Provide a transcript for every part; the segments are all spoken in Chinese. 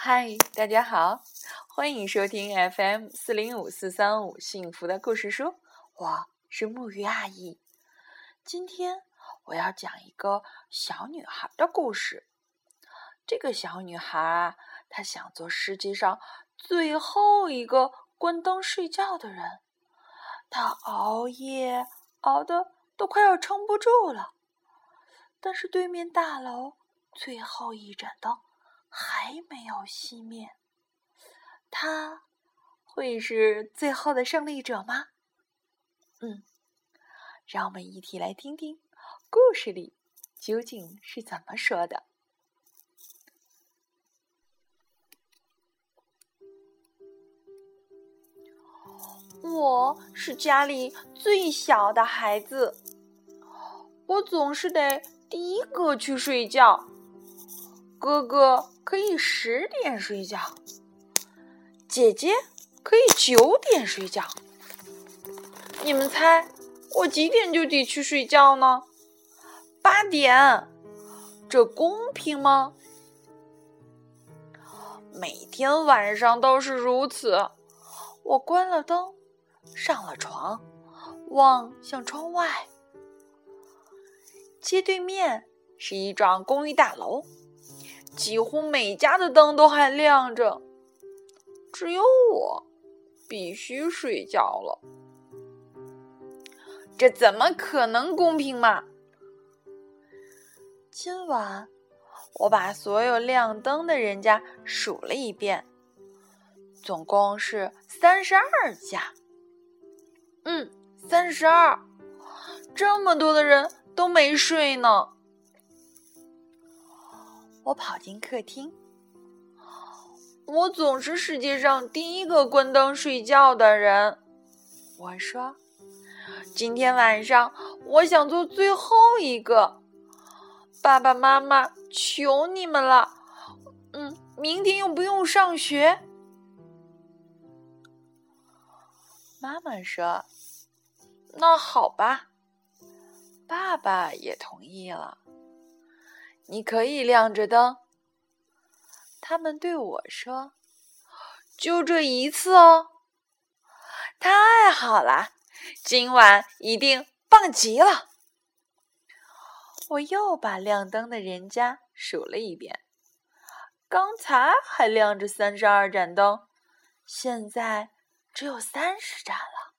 嗨，大家好，欢迎收听 FM 四零五四三五幸福的故事书，我是木鱼阿姨。今天我要讲一个小女孩的故事。这个小女孩啊，她想做世界上最后一个关灯睡觉的人。她熬夜熬的都快要撑不住了，但是对面大楼最后一盏灯。还没有熄灭，他会是最后的胜利者吗？嗯，让我们一起来听听故事里究竟是怎么说的。我是家里最小的孩子，我总是得第一个去睡觉。哥哥可以十点睡觉，姐姐可以九点睡觉。你们猜我几点就得去睡觉呢？八点，这公平吗？每天晚上都是如此。我关了灯，上了床，望向窗外，街对面是一幢公寓大楼。几乎每家的灯都还亮着，只有我必须睡觉了。这怎么可能公平嘛？今晚我把所有亮灯的人家数了一遍，总共是三十二家。嗯，三十二，这么多的人都没睡呢。我跑进客厅，我总是世界上第一个关灯睡觉的人。我说：“今天晚上我想做最后一个。”爸爸妈妈，求你们了！嗯，明天又不用上学。妈妈说：“那好吧。”爸爸也同意了。你可以亮着灯。他们对我说：“就这一次哦，太好了，今晚一定棒极了。”我又把亮灯的人家数了一遍，刚才还亮着三十二盏灯，现在只有三十盏了。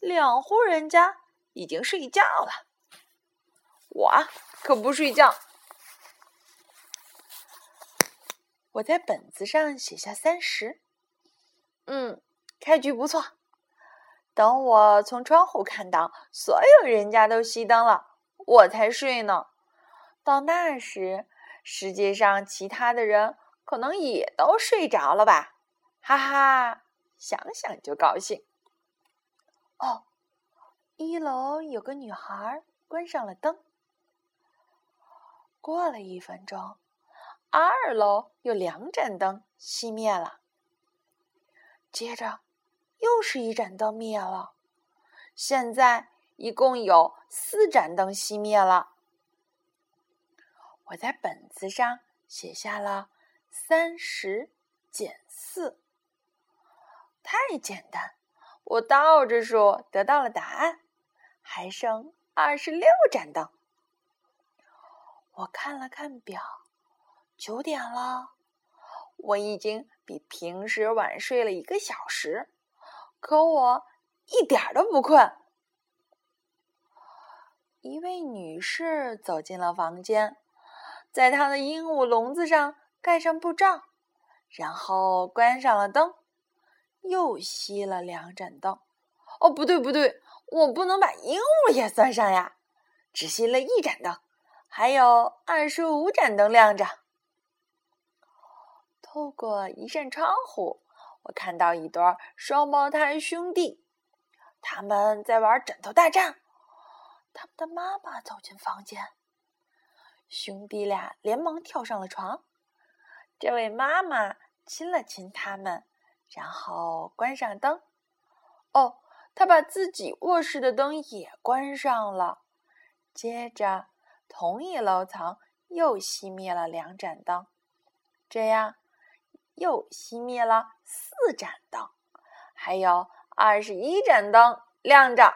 两户人家已经睡觉了，我可不睡觉。我在本子上写下三十。嗯，开局不错。等我从窗户看到所有人家都熄灯了，我才睡呢。到那时，世界上其他的人可能也都睡着了吧？哈哈，想想就高兴。哦，一楼有个女孩关上了灯。过了一分钟。二楼有两盏灯熄灭了，接着又是一盏灯灭了，现在一共有四盏灯熄灭了。我在本子上写下了三十减四，太简单，我倒着数得到了答案，还剩二十六盏灯。我看了看表。九点了，我已经比平时晚睡了一个小时，可我一点都不困。一位女士走进了房间，在她的鹦鹉笼子上盖上布罩，然后关上了灯，又熄了两盏灯。哦，不对不对，我不能把鹦鹉也算上呀，只熄了一盏灯，还有二十五盏灯亮着。透过一扇窗户，我看到一对双胞胎兄弟，他们在玩枕头大战。他们的妈妈走进房间，兄弟俩连忙跳上了床。这位妈妈亲了亲他们，然后关上灯。哦，她把自己卧室的灯也关上了。接着，同一楼层又熄灭了两盏灯，这样。又熄灭了四盏灯，还有二十一盏灯亮着。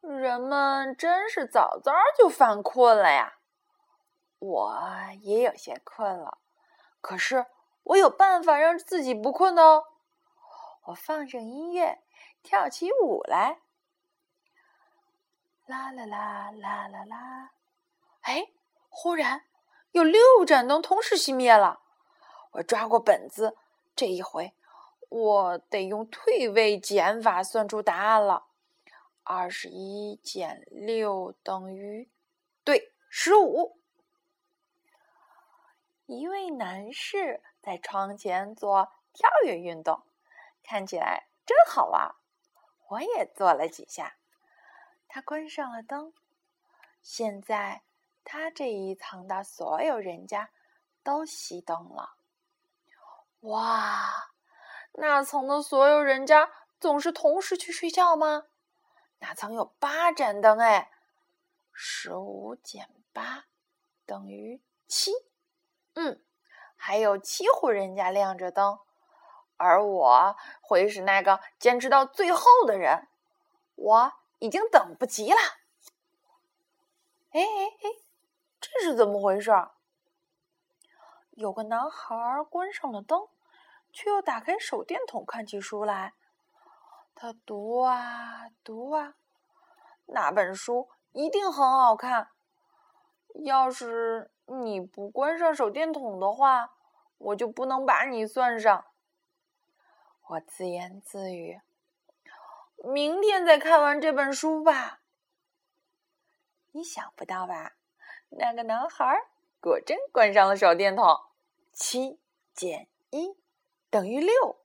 人们真是早早就犯困了呀！我也有些困了，可是我有办法让自己不困的哦。我放上音乐，跳起舞来。啦啦啦啦啦啦！哎，忽然有六盏灯同时熄灭了。我抓过本子，这一回我得用退位减法算出答案了。二十一减六等于，对，十五。一位男士在窗前做跳跃运动，看起来真好玩。我也做了几下。他关上了灯。现在，他这一层的所有人家都熄灯了。哇，那层的所有人家总是同时去睡觉吗？那层有八盏灯哎，十五减八等于七。嗯，还有七户人家亮着灯，而我会是那个坚持到最后的人。我。已经等不及了！哎哎哎，这是怎么回事？有个男孩关上了灯，却又打开手电筒看起书来。他读啊读啊，那本书一定很好看。要是你不关上手电筒的话，我就不能把你算上。我自言自语。明天再看完这本书吧。你想不到吧？那个男孩果真关上了手电筒。七减一等于六。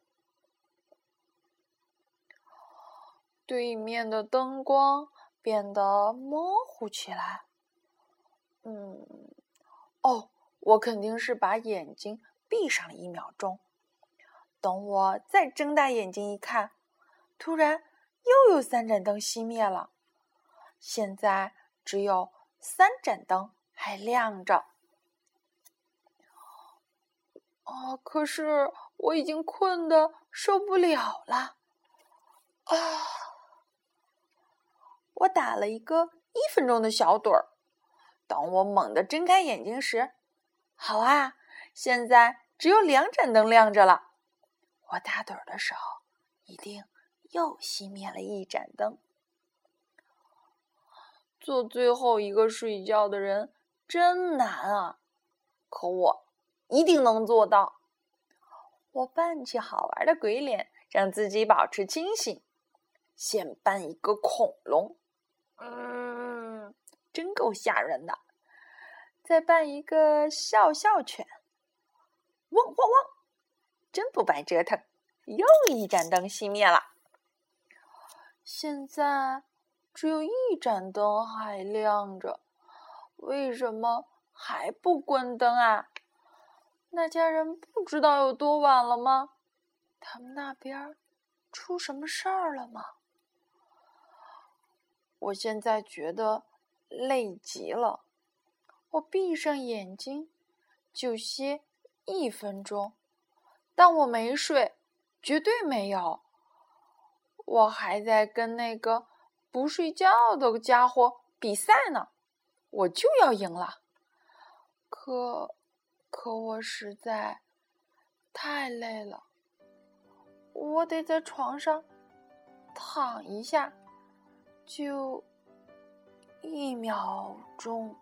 对面的灯光变得模糊起来。嗯，哦，我肯定是把眼睛闭上了一秒钟。等我再睁大眼睛一看，突然。又有三盏灯熄灭了，现在只有三盏灯还亮着。可是我已经困得受不了了。啊！我打了一个一分钟的小盹儿。当我猛地睁开眼睛时，好啊，现在只有两盏灯亮着了。我打盹的时候一定。又熄灭了一盏灯。做最后一个睡觉的人真难啊！可我一定能做到。我扮起好玩的鬼脸，让自己保持清醒。先扮一个恐龙，嗯，真够吓人的。再扮一个笑笑犬，汪汪汪，真不白折腾。又一盏灯熄灭了。现在只有一盏灯还亮着，为什么还不关灯啊？那家人不知道有多晚了吗？他们那边出什么事儿了吗？我现在觉得累极了，我闭上眼睛就歇一分钟，但我没睡，绝对没有。我还在跟那个不睡觉的家伙比赛呢，我就要赢了。可，可我实在太累了，我得在床上躺一下，就一秒钟。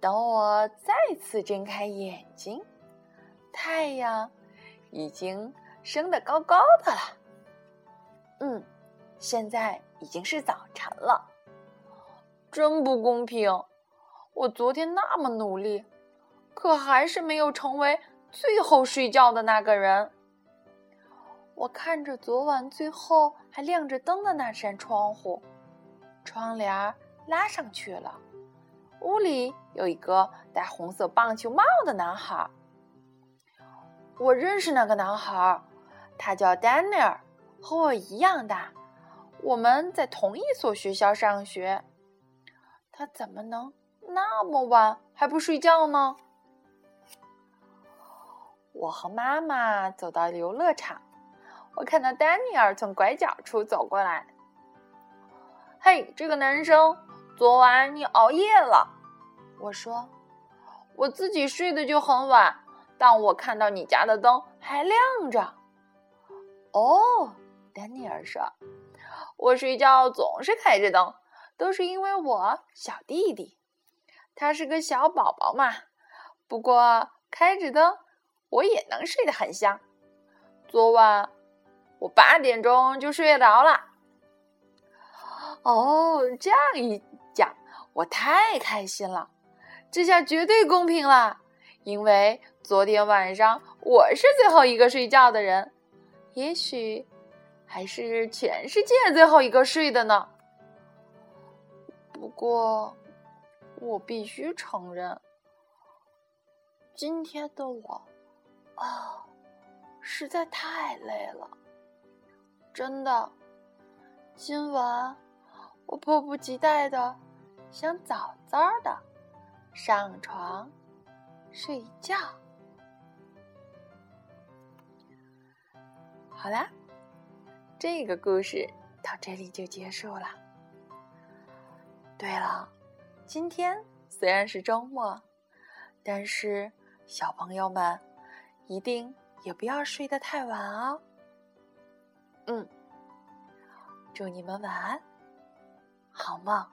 等我再次睁开眼睛，太阳。已经升得高高的了。嗯，现在已经是早晨了。真不公平！我昨天那么努力，可还是没有成为最后睡觉的那个人。我看着昨晚最后还亮着灯的那扇窗户，窗帘拉上去了。屋里有一个戴红色棒球帽的男孩。我认识那个男孩，他叫丹尼尔，和我一样大，我们在同一所学校上学。他怎么能那么晚还不睡觉呢？我和妈妈走到游乐场，我看到丹尼尔从拐角处走过来。嘿，这个男生，昨晚你熬夜了。我说，我自己睡的就很晚，但我看到你家的灯还亮着。哦，丹尼尔说，我睡觉总是开着灯，都是因为我小弟弟，他是个小宝宝嘛。不过开着灯。我也能睡得很香。昨晚我八点钟就睡着了。哦，这样一讲，我太开心了。这下绝对公平了，因为昨天晚上我是最后一个睡觉的人，也许还是全世界最后一个睡的呢。不过，我必须承认，今天的我。哦，实在太累了，真的。今晚我迫不及待的想早早的上床睡觉。好啦，这个故事到这里就结束了。对了，今天虽然是周末，但是小朋友们。一定也不要睡得太晚哦。嗯，祝你们晚安，好梦。